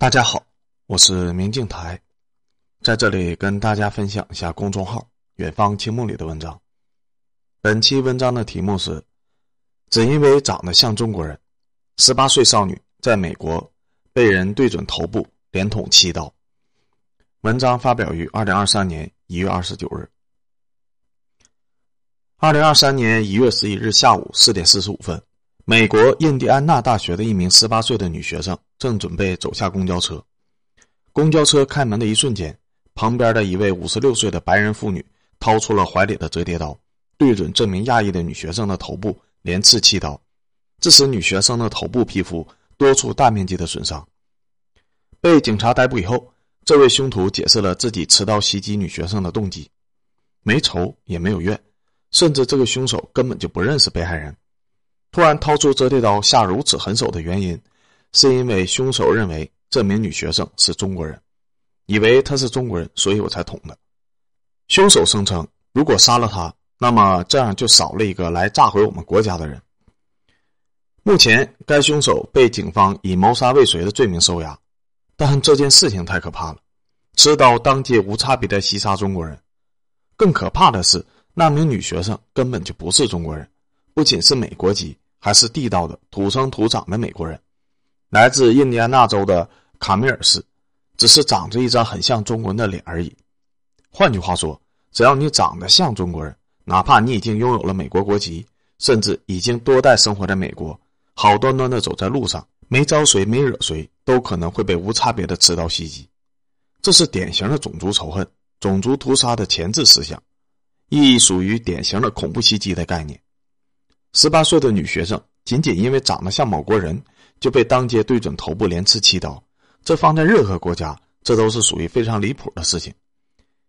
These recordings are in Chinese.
大家好，我是明镜台，在这里跟大家分享一下公众号“远方清梦”里的文章。本期文章的题目是：只因为长得像中国人，十八岁少女在美国被人对准头部连捅七刀。文章发表于二零二三年一月二十九日。二零二三年一月十一日下午四点四十五分。美国印第安纳大学的一名十八岁的女学生正准备走下公交车，公交车开门的一瞬间，旁边的一位五十六岁的白人妇女掏出了怀里的折叠刀，对准这名亚裔的女学生的头部连刺七刀，致使女学生的头部皮肤多处大面积的损伤。被警察逮捕以后，这位凶徒解释了自己持刀袭击女学生的动机：没仇也没有怨，甚至这个凶手根本就不认识被害人。突然掏出折叠刀下如此狠手的原因，是因为凶手认为这名女学生是中国人，以为她是中国人，所以我才捅的。凶手声称，如果杀了她，那么这样就少了一个来炸毁我们国家的人。目前，该凶手被警方以谋杀未遂的罪名收押，但这件事情太可怕了，持刀当街无差别的袭杀中国人。更可怕的是，那名女学生根本就不是中国人，不仅是美国籍。还是地道的土生土长的美国人，来自印第安纳州的卡米尔市，只是长着一张很像中国人的脸而已。换句话说，只要你长得像中国人，哪怕你已经拥有了美国国籍，甚至已经多代生活在美国，好端端的走在路上，没招谁没惹谁，都可能会被无差别的持刀袭击。这是典型的种族仇恨、种族屠杀的前置思想，亦属于典型的恐怖袭击的概念。十八岁的女学生仅仅因为长得像某国人，就被当街对准头部连刺七刀，这放在任何国家，这都是属于非常离谱的事情。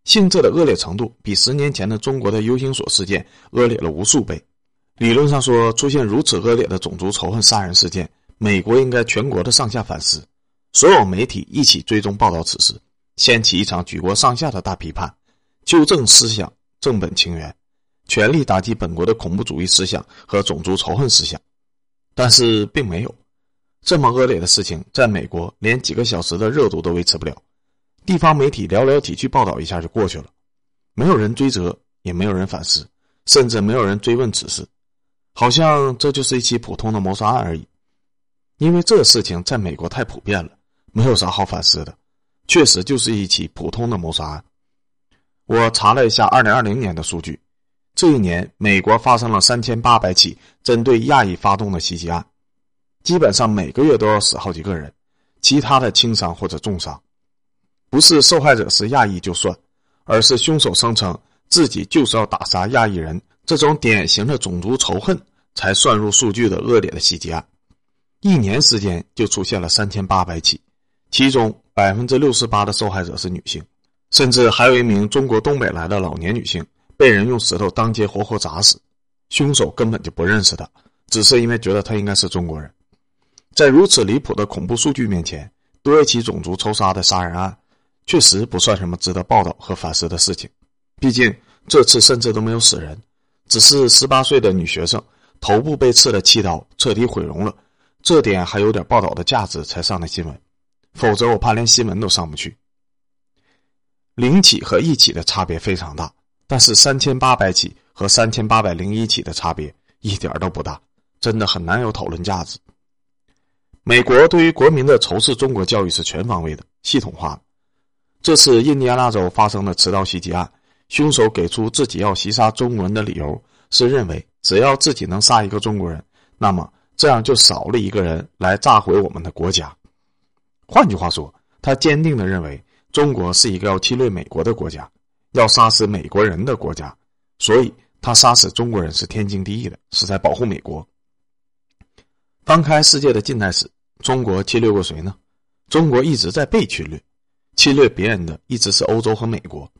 性质的恶劣程度比十年前的中国的 U 型锁事件恶劣了无数倍。理论上说，出现如此恶劣的种族仇恨杀人事件，美国应该全国的上下反思，所有媒体一起追踪报道此事，掀起一场举国上下的大批判，纠正思想，正本清源。全力打击本国的恐怖主义思想和种族仇恨思想，但是并没有这么恶劣的事情，在美国连几个小时的热度都维持不了，地方媒体寥寥几句报道一下就过去了，没有人追责，也没有人反思，甚至没有人追问此事，好像这就是一起普通的谋杀案而已。因为这事情在美国太普遍了，没有啥好反思的，确实就是一起普通的谋杀案。我查了一下二零二零年的数据。这一年，美国发生了三千八百起针对亚裔发动的袭击案，基本上每个月都要死好几个人，其他的轻伤或者重伤。不是受害者是亚裔就算，而是凶手声称自己就是要打杀亚裔人，这种典型的种族仇恨才算入数据的恶劣的袭击案。一年时间就出现了三千八百起，其中百分之六十八的受害者是女性，甚至还有一名中国东北来的老年女性。被人用石头当街活活砸死，凶手根本就不认识她，只是因为觉得她应该是中国人。在如此离谱的恐怖数据面前，多一起种族仇杀的杀人案，确实不算什么值得报道和反思的事情。毕竟这次甚至都没有死人，只是十八岁的女学生头部被刺了七刀，彻底毁容了。这点还有点报道的价值才上的新闻，否则我怕连新闻都上不去。零起和一起的差别非常大。但是三千八百起和三千八百零一起的差别一点都不大，真的很难有讨论价值。美国对于国民的仇视中国教育是全方位的、系统化的。这次印第安纳州发生的持刀袭击案，凶手给出自己要袭杀中国人的理由是认为，只要自己能杀一个中国人，那么这样就少了一个人来炸毁我们的国家。换句话说，他坚定的认为中国是一个要侵略美国的国家。要杀死美国人的国家，所以他杀死中国人是天经地义的，是在保护美国。翻开世界的近代史，中国侵略过谁呢？中国一直在被侵略，侵略别人的一直是欧洲和美国，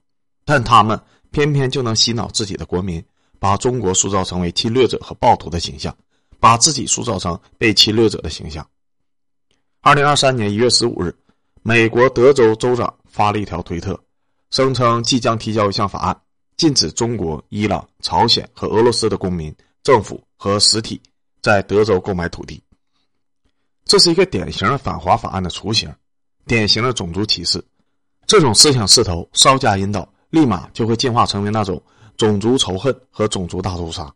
但他们偏偏就能洗脑自己的国民，把中国塑造成为侵略者和暴徒的形象，把自己塑造成被侵略者的形象。二零二三年一月十五日，美国德州州长发了一条推特。声称即将提交一项法案，禁止中国、伊朗、朝鲜和俄罗斯的公民、政府和实体在德州购买土地。这是一个典型的反华法案的雏形。典型的种族歧视。这种思想势头稍加引导，立马就会进化成为那种种族仇恨和种族大屠杀。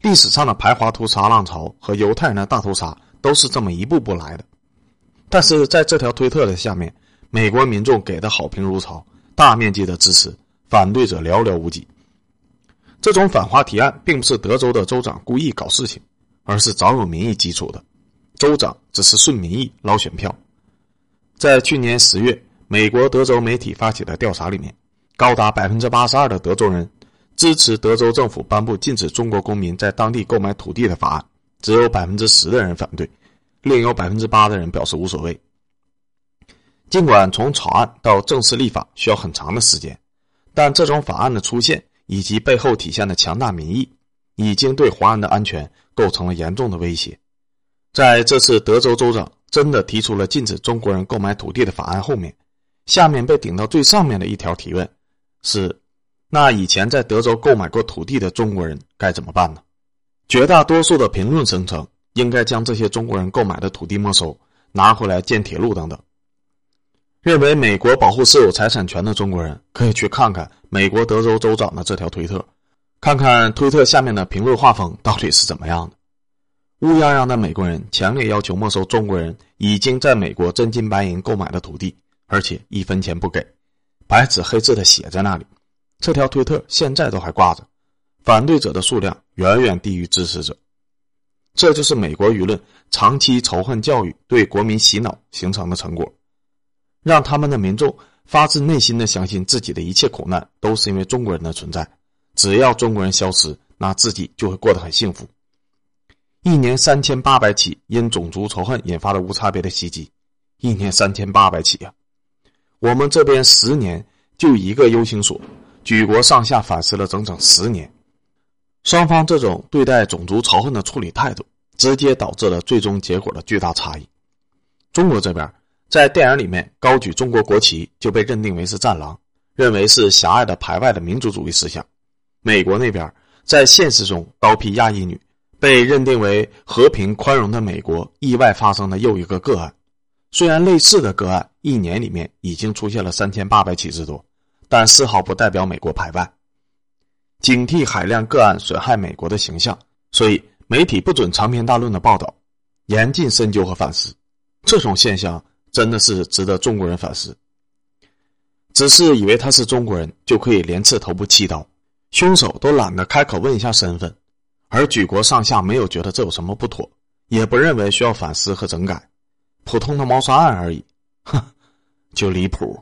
历史上的排华屠杀浪潮和犹太人的大屠杀都是这么一步步来的。但是在这条推特的下面，美国民众给的好评如潮，大面积的支持，反对者寥寥无几。这种反华提案并不是德州的州长故意搞事情，而是早有民意基础的。州长只是顺民意捞选票。在去年十月。美国德州媒体发起的调查里面，高达百分之八十二的德州人支持德州政府颁布禁止中国公民在当地购买土地的法案，只有百分之十的人反对，另有百分之八的人表示无所谓。尽管从草案到正式立法需要很长的时间，但这种法案的出现以及背后体现的强大民意，已经对华人的安全构成了严重的威胁。在这次德州州长真的提出了禁止中国人购买土地的法案后面。下面被顶到最上面的一条提问是：那以前在德州购买过土地的中国人该怎么办呢？绝大多数的评论声称，应该将这些中国人购买的土地没收，拿回来建铁路等等。认为美国保护私有财产权的中国人，可以去看看美国德州州长的这条推特，看看推特下面的评论画风到底是怎么样的。乌泱泱的美国人强烈要求没收中国人已经在美国真金白银购买的土地。而且一分钱不给，白纸黑字的写在那里。这条推特现在都还挂着，反对者的数量远远低于支持者。这就是美国舆论长期仇恨教育对国民洗脑形成的成果，让他们的民众发自内心的相信自己的一切苦难都是因为中国人的存在，只要中国人消失，那自己就会过得很幸福。一年三千八百起因种族仇恨引发的无差别的袭击，一年三千八百起呀！我们这边十年就一个 U 型所，举国上下反思了整整十年，双方这种对待种族仇恨的处理态度，直接导致了最终结果的巨大差异。中国这边在电影里面高举中国国旗就被认定为是战狼，认为是狭隘的排外的民族主义思想；美国那边在现实中刀劈亚裔女，被认定为和平宽容的美国意外发生的又一个个案。虽然类似的个案一年里面已经出现了三千八百起之多，但丝毫不代表美国排外。警惕海量个案损害美国的形象，所以媒体不准长篇大论的报道，严禁深究和反思。这种现象真的是值得中国人反思。只是以为他是中国人就可以连刺头部七刀，凶手都懒得开口问一下身份，而举国上下没有觉得这有什么不妥，也不认为需要反思和整改。普通的谋杀案而已，哼，就离谱。